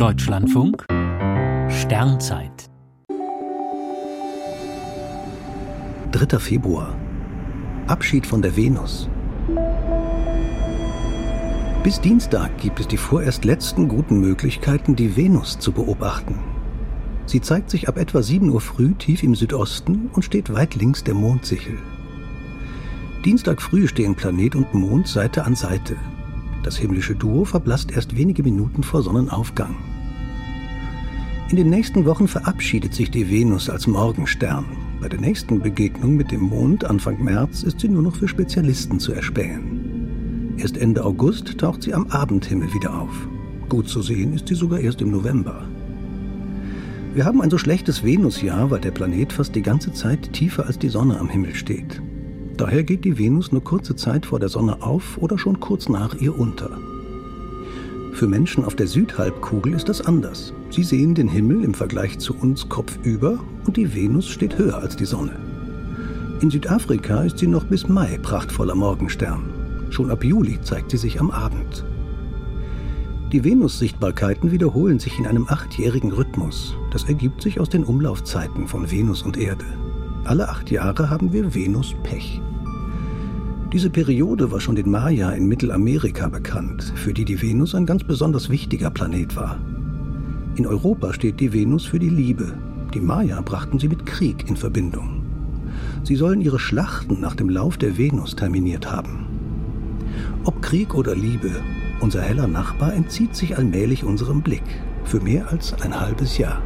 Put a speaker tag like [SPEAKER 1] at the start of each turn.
[SPEAKER 1] Deutschlandfunk Sternzeit
[SPEAKER 2] 3. Februar Abschied von der Venus Bis Dienstag gibt es die vorerst letzten guten Möglichkeiten, die Venus zu beobachten. Sie zeigt sich ab etwa 7 Uhr früh tief im Südosten und steht weit links der Mondsichel. Dienstag früh stehen Planet und Mond Seite an Seite. Das himmlische Duo verblasst erst wenige Minuten vor Sonnenaufgang. In den nächsten Wochen verabschiedet sich die Venus als Morgenstern. Bei der nächsten Begegnung mit dem Mond Anfang März ist sie nur noch für Spezialisten zu erspähen. Erst Ende August taucht sie am Abendhimmel wieder auf. Gut zu sehen ist sie sogar erst im November. Wir haben ein so schlechtes Venusjahr, weil der Planet fast die ganze Zeit tiefer als die Sonne am Himmel steht. Daher geht die Venus nur kurze Zeit vor der Sonne auf oder schon kurz nach ihr unter. Für Menschen auf der Südhalbkugel ist das anders. Sie sehen den Himmel im Vergleich zu uns kopfüber und die Venus steht höher als die Sonne. In Südafrika ist sie noch bis Mai prachtvoller Morgenstern. Schon ab Juli zeigt sie sich am Abend. Die Venus-Sichtbarkeiten wiederholen sich in einem achtjährigen Rhythmus. Das ergibt sich aus den Umlaufzeiten von Venus und Erde. Alle acht Jahre haben wir Venus-Pech. Diese Periode war schon den Maya in Mittelamerika bekannt, für die die Venus ein ganz besonders wichtiger Planet war. In Europa steht die Venus für die Liebe. Die Maya brachten sie mit Krieg in Verbindung. Sie sollen ihre Schlachten nach dem Lauf der Venus terminiert haben. Ob Krieg oder Liebe, unser heller Nachbar entzieht sich allmählich unserem Blick, für mehr als ein halbes Jahr.